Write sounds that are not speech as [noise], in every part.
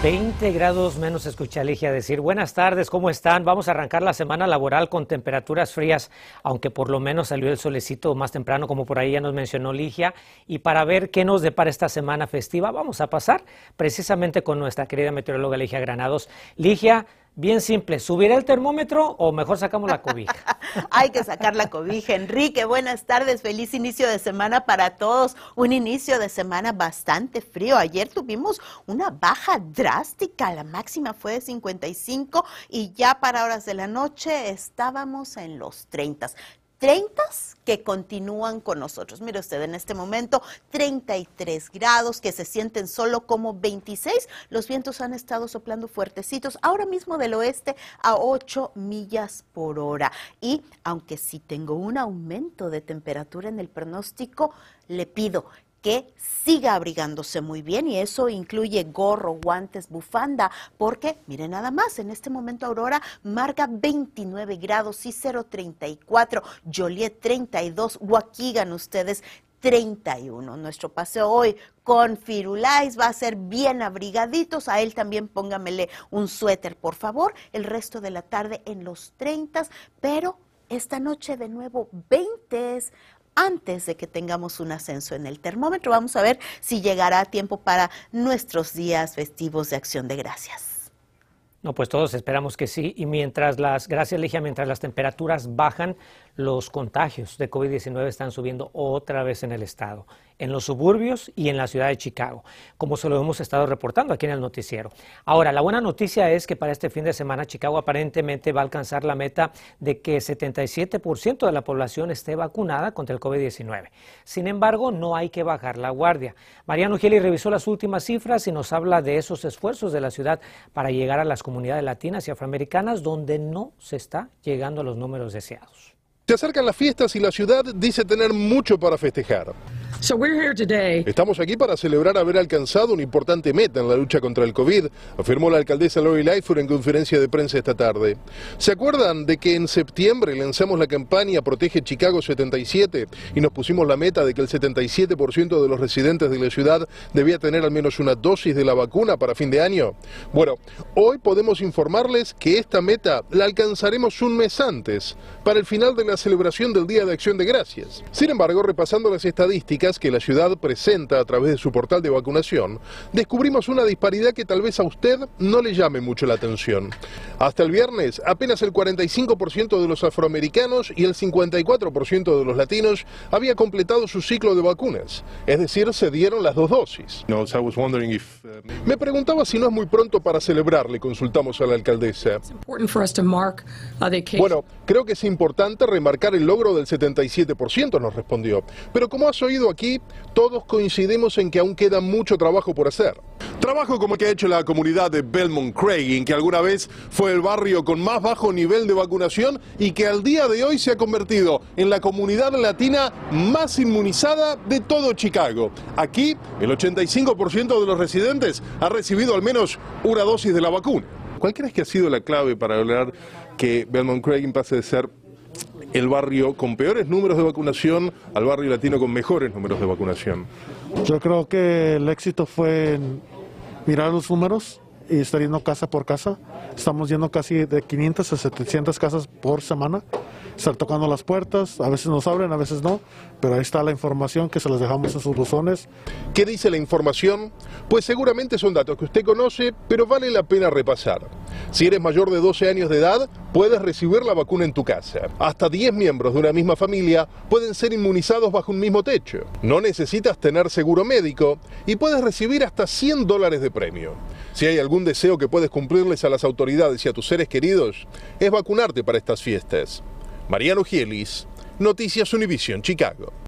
20 grados menos, escuché a Ligia decir. Buenas tardes, ¿cómo están? Vamos a arrancar la semana laboral con temperaturas frías, aunque por lo menos salió el solecito más temprano, como por ahí ya nos mencionó Ligia. Y para ver qué nos depara esta semana festiva, vamos a pasar precisamente con nuestra querida meteoróloga Ligia Granados. Ligia, Bien simple, ¿subirá el termómetro o mejor sacamos la cobija? [laughs] Hay que sacar la cobija. Enrique, buenas tardes, feliz inicio de semana para todos. Un inicio de semana bastante frío. Ayer tuvimos una baja drástica, la máxima fue de 55 y ya para horas de la noche estábamos en los 30. 30 que continúan con nosotros. Mire usted, en este momento 33 grados que se sienten solo como 26. Los vientos han estado soplando fuertecitos, ahora mismo del oeste a 8 millas por hora. Y aunque sí tengo un aumento de temperatura en el pronóstico, le pido que siga abrigándose muy bien y eso incluye gorro, guantes, bufanda, porque mire nada más, en este momento Aurora marca 29 grados y 034, Joliet 32, Waukegan ustedes 31. Nuestro paseo hoy con Firulais va a ser bien abrigaditos. A él también póngamele un suéter, por favor. El resto de la tarde en los 30, pero esta noche de nuevo 20 antes de que tengamos un ascenso en el termómetro. Vamos a ver si llegará a tiempo para nuestros días festivos de acción de gracias. No, pues todos esperamos que sí. Y mientras las, gracias Ligia, mientras las temperaturas bajan, los contagios de COVID-19 están subiendo otra vez en el estado, en los suburbios y en la ciudad de Chicago, como se lo hemos estado reportando aquí en el noticiero. Ahora, la buena noticia es que para este fin de semana Chicago aparentemente va a alcanzar la meta de que 77% de la población esté vacunada contra el COVID-19. Sin embargo, no hay que bajar la guardia. Mariano Geli revisó las últimas cifras y nos habla de esos esfuerzos de la ciudad para llegar a las comunidades latinas y afroamericanas donde no se está llegando a los números deseados. Se acercan las fiestas y la ciudad dice tener mucho para festejar. Estamos aquí para celebrar haber alcanzado una importante meta en la lucha contra el COVID, afirmó la alcaldesa Lori Lightfoot en conferencia de prensa esta tarde. ¿Se acuerdan de que en septiembre lanzamos la campaña Protege Chicago 77 y nos pusimos la meta de que el 77% de los residentes de la ciudad debía tener al menos una dosis de la vacuna para fin de año? Bueno, hoy podemos informarles que esta meta la alcanzaremos un mes antes, para el final de la celebración del Día de Acción de Gracias. Sin embargo, repasando las estadísticas, que la ciudad presenta a través de su portal de vacunación, descubrimos una disparidad que tal vez a usted no le llame mucho la atención. Hasta el viernes, apenas el 45% de los afroamericanos y el 54% de los latinos había completado su ciclo de vacunas, es decir, se dieron las dos dosis. Uh, Me preguntaba si no es muy pronto para celebrar, le consultamos a la alcaldesa. Bueno, creo que es importante remarcar el logro del 77%, nos respondió. Pero como has oído aquí, todos coincidimos en que aún queda mucho trabajo por hacer. Trabajo como el que ha hecho la comunidad de Belmont Craig, que alguna vez fue el barrio con más bajo nivel de vacunación y que al día de hoy se ha convertido en la comunidad latina más inmunizada de todo Chicago. Aquí, el 85% de los residentes ha recibido al menos una dosis de la vacuna. ¿Cuál crees que ha sido la clave para lograr que Belmont Craig pase de ser el barrio con peores números de vacunación al barrio latino con mejores números de vacunación? Yo creo que el éxito fue mirar los números y estar yendo casa por casa. Estamos yendo casi de 500 a 700 casas por semana estar tocando las puertas, a veces nos abren, a veces no, pero ahí está la información que se las dejamos en sus buzones. ¿Qué dice la información? Pues seguramente son datos que usted conoce, pero vale la pena repasar. Si eres mayor de 12 años de edad, puedes recibir la vacuna en tu casa. Hasta 10 miembros de una misma familia pueden ser inmunizados bajo un mismo techo. No necesitas tener seguro médico y puedes recibir hasta 100 dólares de premio. Si hay algún deseo que puedes cumplirles a las autoridades y a tus seres queridos, es vacunarte para estas fiestas. Mariano Gielis, Noticias Univision Chicago.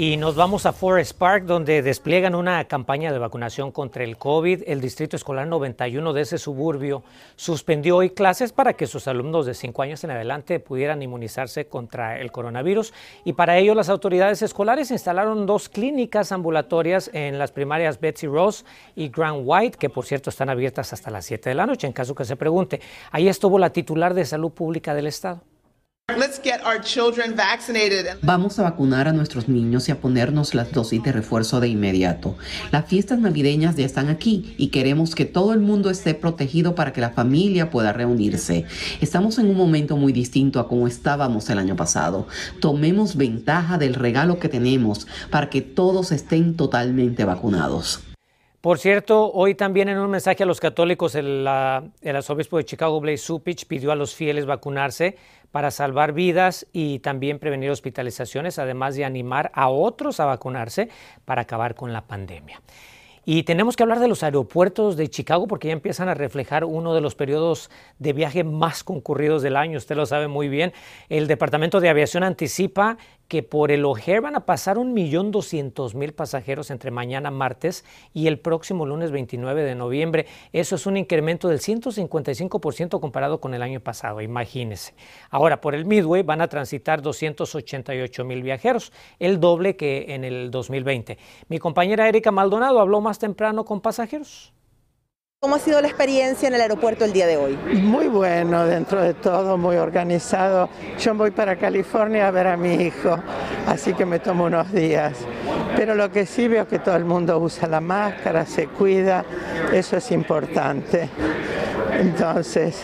Y nos vamos a Forest Park, donde despliegan una campaña de vacunación contra el COVID. El Distrito Escolar 91 de ese suburbio suspendió hoy clases para que sus alumnos de 5 años en adelante pudieran inmunizarse contra el coronavirus. Y para ello las autoridades escolares instalaron dos clínicas ambulatorias en las primarias Betsy Ross y Grand White, que por cierto están abiertas hasta las 7 de la noche, en caso que se pregunte. Ahí estuvo la titular de Salud Pública del Estado. Vamos a vacunar a nuestros niños y a ponernos las dosis de refuerzo de inmediato. Las fiestas navideñas ya están aquí y queremos que todo el mundo esté protegido para que la familia pueda reunirse. Estamos en un momento muy distinto a como estábamos el año pasado. Tomemos ventaja del regalo que tenemos para que todos estén totalmente vacunados. Por cierto, hoy también en un mensaje a los católicos, el, el arzobispo de Chicago, Blaise Supich, pidió a los fieles vacunarse para salvar vidas y también prevenir hospitalizaciones, además de animar a otros a vacunarse para acabar con la pandemia. Y tenemos que hablar de los aeropuertos de Chicago porque ya empiezan a reflejar uno de los periodos de viaje más concurridos del año. Usted lo sabe muy bien. El Departamento de Aviación anticipa que por el O'Hare van a pasar un millón doscientos mil pasajeros entre mañana martes y el próximo lunes 29 de noviembre. Eso es un incremento del 155% comparado con el año pasado, imagínese. Ahora, por el Midway van a transitar 288 mil viajeros, el doble que en el 2020. Mi compañera Erika Maldonado habló más temprano con pasajeros. ¿Cómo ha sido la experiencia en el aeropuerto el día de hoy? Muy bueno, dentro de todo, muy organizado. Yo voy para California a ver a mi hijo, así que me tomo unos días. Pero lo que sí veo es que todo el mundo usa la máscara, se cuida, eso es importante. Entonces,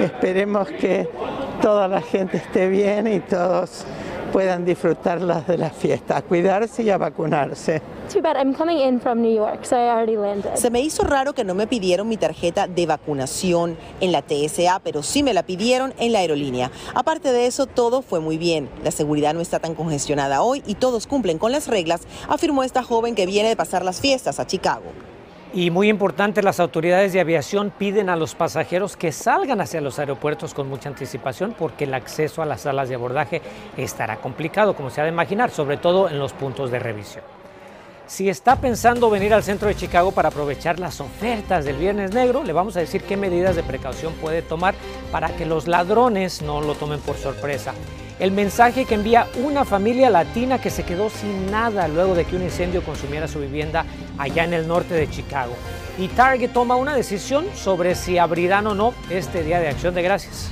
esperemos que toda la gente esté bien y todos puedan disfrutar las de la fiesta, a cuidarse y a vacunarse. Se me hizo raro que no me pidieron mi tarjeta de vacunación en la TSA, pero sí me la pidieron en la aerolínea. Aparte de eso, todo fue muy bien. La seguridad no está tan congestionada hoy y todos cumplen con las reglas, afirmó esta joven que viene de pasar las fiestas a Chicago. Y muy importante, las autoridades de aviación piden a los pasajeros que salgan hacia los aeropuertos con mucha anticipación porque el acceso a las salas de abordaje estará complicado, como se ha de imaginar, sobre todo en los puntos de revisión. Si está pensando venir al centro de Chicago para aprovechar las ofertas del Viernes Negro, le vamos a decir qué medidas de precaución puede tomar para que los ladrones no lo tomen por sorpresa el mensaje que envía una familia latina que se quedó sin nada luego de que un incendio consumiera su vivienda allá en el norte de Chicago. Y Target toma una decisión sobre si abrirán o no este Día de Acción de Gracias.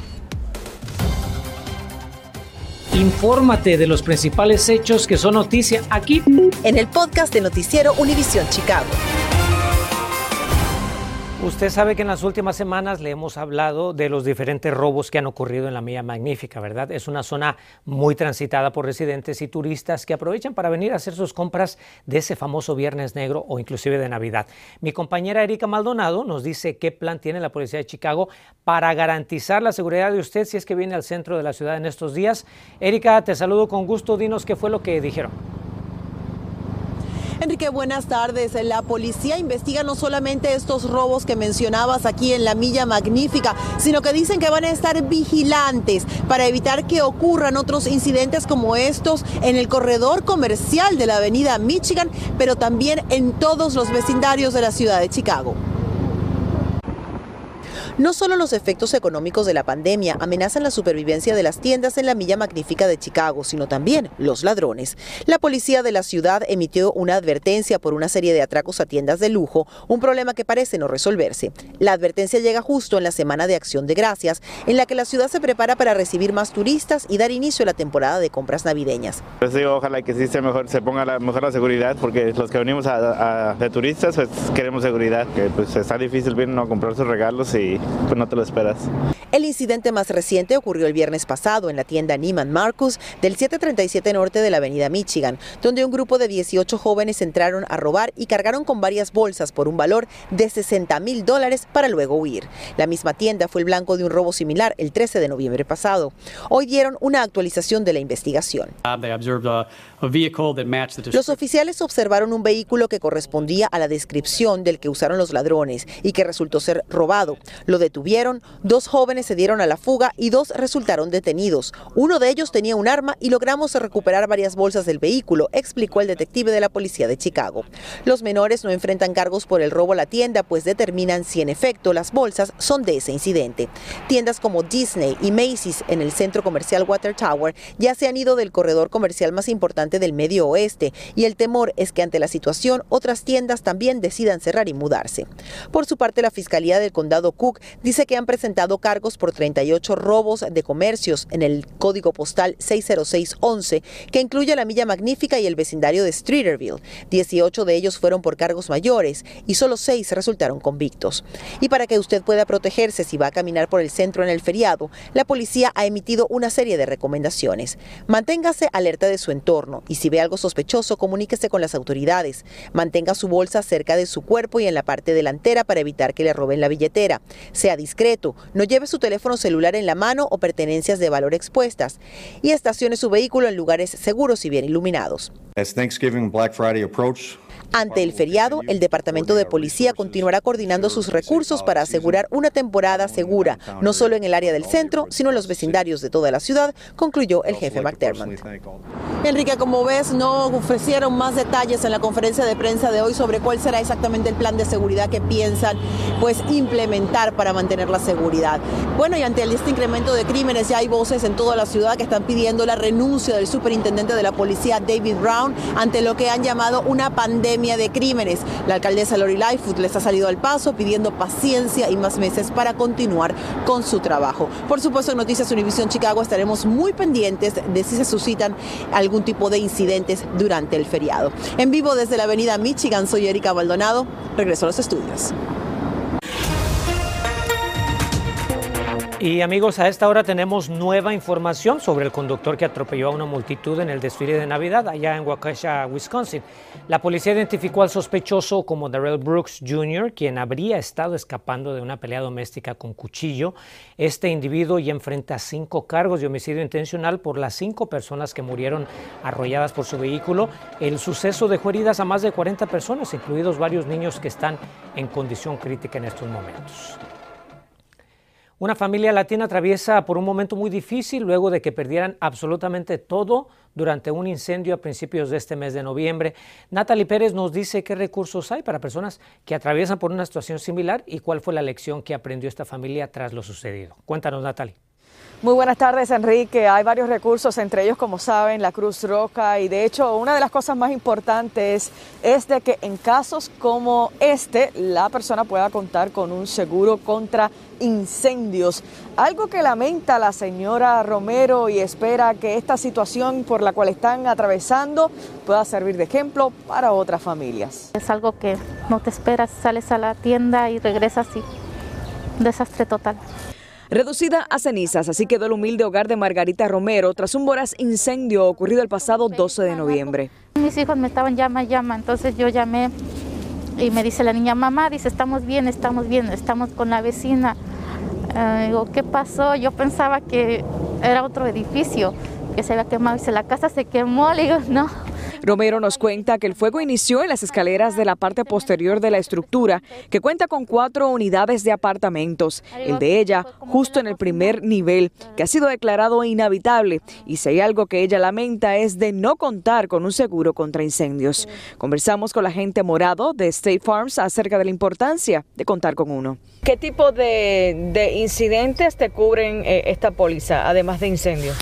Infórmate de los principales hechos que son noticia aquí en el podcast de Noticiero Univisión Chicago. Usted sabe que en las últimas semanas le hemos hablado de los diferentes robos que han ocurrido en la Milla Magnífica, ¿verdad? Es una zona muy transitada por residentes y turistas que aprovechan para venir a hacer sus compras de ese famoso Viernes Negro o inclusive de Navidad. Mi compañera Erika Maldonado nos dice qué plan tiene la Policía de Chicago para garantizar la seguridad de usted si es que viene al centro de la ciudad en estos días. Erika, te saludo con gusto. Dinos qué fue lo que dijeron. Enrique, buenas tardes. La policía investiga no solamente estos robos que mencionabas aquí en la Milla Magnífica, sino que dicen que van a estar vigilantes para evitar que ocurran otros incidentes como estos en el corredor comercial de la avenida Michigan, pero también en todos los vecindarios de la ciudad de Chicago. No solo los efectos económicos de la pandemia amenazan la supervivencia de las tiendas en la Milla Magnífica de Chicago, sino también los ladrones. La policía de la ciudad emitió una advertencia por una serie de atracos a tiendas de lujo, un problema que parece no resolverse. La advertencia llega justo en la semana de Acción de Gracias, en la que la ciudad se prepara para recibir más turistas y dar inicio a la temporada de compras navideñas. Pues ojalá que se, se ponga mejor la seguridad, porque los que venimos de turistas pues queremos seguridad, que pues está difícil venir a comprar sus regalos y pues no te lo esperas. El incidente más reciente ocurrió el viernes pasado en la tienda Neiman Marcus del 737 norte de la avenida Michigan, donde un grupo de 18 jóvenes entraron a robar y cargaron con varias bolsas por un valor de 60 mil dólares para luego huir. La misma tienda fue el blanco de un robo similar el 13 de noviembre pasado. Hoy dieron una actualización de la investigación. Los oficiales observaron un vehículo que correspondía a la descripción del que usaron los ladrones y que resultó ser robado. Lo detuvieron, dos jóvenes se dieron a la fuga y dos resultaron detenidos. Uno de ellos tenía un arma y logramos recuperar varias bolsas del vehículo, explicó el detective de la policía de Chicago. Los menores no enfrentan cargos por el robo a la tienda, pues determinan si en efecto las bolsas son de ese incidente. Tiendas como Disney y Macy's en el centro comercial Water Tower ya se han ido del corredor comercial más importante del medio oeste y el temor es que ante la situación otras tiendas también decidan cerrar y mudarse. Por su parte, la Fiscalía del Condado Cook dice que han presentado cargos por 38 robos de comercios en el código postal 60611, que incluye la Milla Magnífica y el vecindario de Streeterville. 18 de ellos fueron por cargos mayores y solo 6 resultaron convictos. Y para que usted pueda protegerse si va a caminar por el centro en el feriado, la policía ha emitido una serie de recomendaciones. Manténgase alerta de su entorno y si ve algo sospechoso, comuníquese con las autoridades. Mantenga su bolsa cerca de su cuerpo y en la parte delantera para evitar que le roben la billetera. Sea discreto, no lleve su teléfono celular en la mano o pertenencias de valor expuestas y estacione su vehículo en lugares seguros y bien iluminados. Ante el feriado, el Departamento de Policía continuará coordinando sus recursos para asegurar una temporada segura, no solo en el área del centro, sino en los vecindarios de toda la ciudad, concluyó el jefe McDermott. Enrique, como ves, no ofrecieron más detalles en la conferencia de prensa de hoy sobre cuál será exactamente el plan de seguridad que piensan pues implementar para mantener la seguridad. Bueno, y ante este incremento de crímenes ya hay voces en toda la ciudad que están pidiendo la renuncia del superintendente de la policía David Brown ante lo que han llamado una pandemia de crímenes. La alcaldesa Lori Lightfoot les ha salido al paso pidiendo paciencia y más meses para continuar con su trabajo. Por supuesto, en Noticias Univision Chicago estaremos muy pendientes de si se suscitan algún tipo de incidentes durante el feriado. En vivo desde la avenida Michigan, soy Erika Maldonado. Regreso a los estudios. Y amigos, a esta hora tenemos nueva información sobre el conductor que atropelló a una multitud en el desfile de Navidad allá en Waukesha, Wisconsin. La policía identificó al sospechoso como Darrell Brooks Jr., quien habría estado escapando de una pelea doméstica con cuchillo. Este individuo ya enfrenta cinco cargos de homicidio intencional por las cinco personas que murieron arrolladas por su vehículo. El suceso dejó heridas a más de 40 personas, incluidos varios niños que están en condición crítica en estos momentos. Una familia latina atraviesa por un momento muy difícil luego de que perdieran absolutamente todo durante un incendio a principios de este mes de noviembre. Natalie Pérez nos dice qué recursos hay para personas que atraviesan por una situación similar y cuál fue la lección que aprendió esta familia tras lo sucedido. Cuéntanos, Natalie. Muy buenas tardes, Enrique. Hay varios recursos, entre ellos, como saben, la Cruz Roca. Y de hecho, una de las cosas más importantes es de que en casos como este, la persona pueda contar con un seguro contra incendios. Algo que lamenta la señora Romero y espera que esta situación por la cual están atravesando pueda servir de ejemplo para otras familias. Es algo que no te esperas, sales a la tienda y regresas y desastre total. Reducida a cenizas, así quedó el humilde hogar de Margarita Romero tras un voraz incendio ocurrido el pasado 12 de noviembre. Mis hijos me estaban llama, llama, entonces yo llamé y me dice la niña, mamá, dice, estamos bien, estamos bien, estamos con la vecina. Eh, digo, ¿qué pasó? Yo pensaba que era otro edificio que se había quemado. Dice, la casa se quemó. Le digo, no, Romero nos cuenta que el fuego inició en las escaleras de la parte posterior de la estructura, que cuenta con cuatro unidades de apartamentos, el de ella justo en el primer nivel, que ha sido declarado inhabitable. Y si hay algo que ella lamenta es de no contar con un seguro contra incendios. Conversamos con la gente morado de State Farms acerca de la importancia de contar con uno. ¿Qué tipo de, incidentes te cubren eh, esta póliza, además de incendios?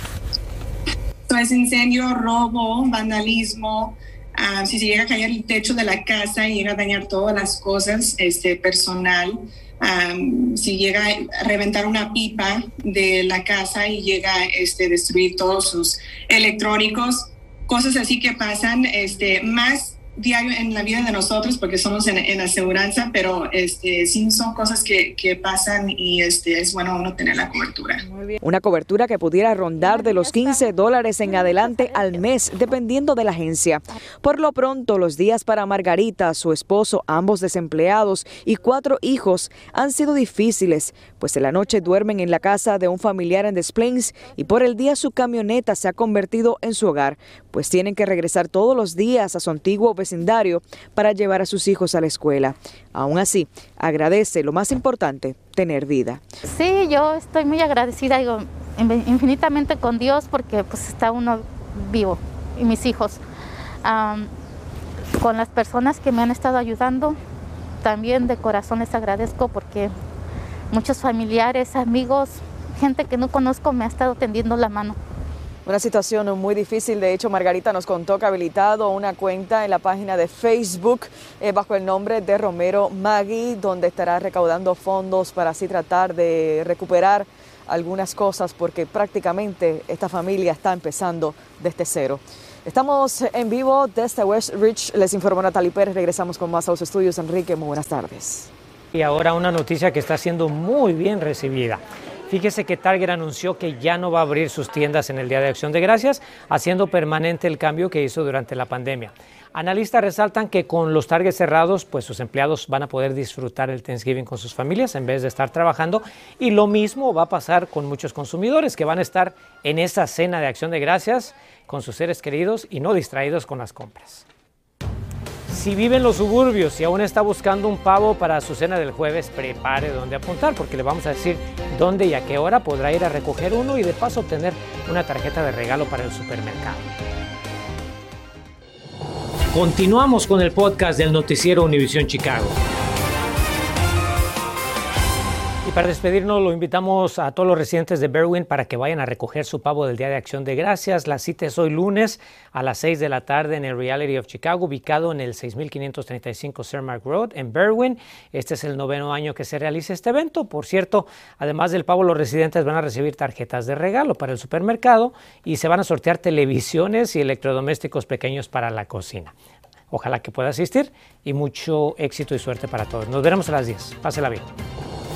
Es incendio, robo, vandalismo, ah, si se llega a caer el techo de la casa y llega a dañar todas las cosas este, personal, ah, si llega a reventar una pipa de la casa y llega a este, destruir todos sus electrónicos, cosas así que pasan, este, más diario en la vida de nosotros porque somos en, en aseguranza, pero este, sí son cosas que, que, pasan y este, es bueno uno tener la cobertura. Una cobertura que pudiera rondar de los 15 dólares en adelante al mes, dependiendo de la agencia. Por lo pronto, los días para Margarita, su esposo, ambos desempleados y cuatro hijos han sido difíciles, pues en la noche duermen en la casa de un familiar en Des Plaines y por el día su camioneta se ha convertido en su hogar, pues tienen que regresar todos los días a su antiguo vecino para llevar a sus hijos a la escuela. Aún así, agradece lo más importante, tener vida. Sí, yo estoy muy agradecida, digo, infinitamente con Dios porque pues está uno vivo y mis hijos. con las personas que me han estado ayudando, también de corazón les agradezco porque muchos familiares, amigos, gente que no conozco me ha estado tendiendo la mano. Una situación muy difícil. De hecho, Margarita nos contó que ha habilitado una cuenta en la página de Facebook eh, bajo el nombre de Romero Magui, donde estará recaudando fondos para así tratar de recuperar algunas cosas, porque prácticamente esta familia está empezando desde cero. Estamos en vivo desde West Ridge. Les informó Natalie Pérez. Regresamos con más a los estudios. Enrique, muy buenas tardes. Y ahora una noticia que está siendo muy bien recibida. Fíjese que Target anunció que ya no va a abrir sus tiendas en el Día de Acción de Gracias, haciendo permanente el cambio que hizo durante la pandemia. Analistas resaltan que con los Target cerrados, pues sus empleados van a poder disfrutar el Thanksgiving con sus familias en vez de estar trabajando. Y lo mismo va a pasar con muchos consumidores que van a estar en esa cena de Acción de Gracias con sus seres queridos y no distraídos con las compras. Si vive en los suburbios y aún está buscando un pavo para su cena del jueves, prepare dónde apuntar porque le vamos a decir dónde y a qué hora podrá ir a recoger uno y de paso obtener una tarjeta de regalo para el supermercado. Continuamos con el podcast del noticiero Univisión Chicago. Y para despedirnos, lo invitamos a todos los residentes de Berwyn para que vayan a recoger su pavo del Día de Acción de Gracias. La cita es hoy lunes a las 6 de la tarde en el Reality of Chicago, ubicado en el 6535 Cermark Road en Berwyn. Este es el noveno año que se realiza este evento. Por cierto, además del pavo, los residentes van a recibir tarjetas de regalo para el supermercado y se van a sortear televisiones y electrodomésticos pequeños para la cocina. Ojalá que pueda asistir y mucho éxito y suerte para todos. Nos veremos a las 10. Pásela bien.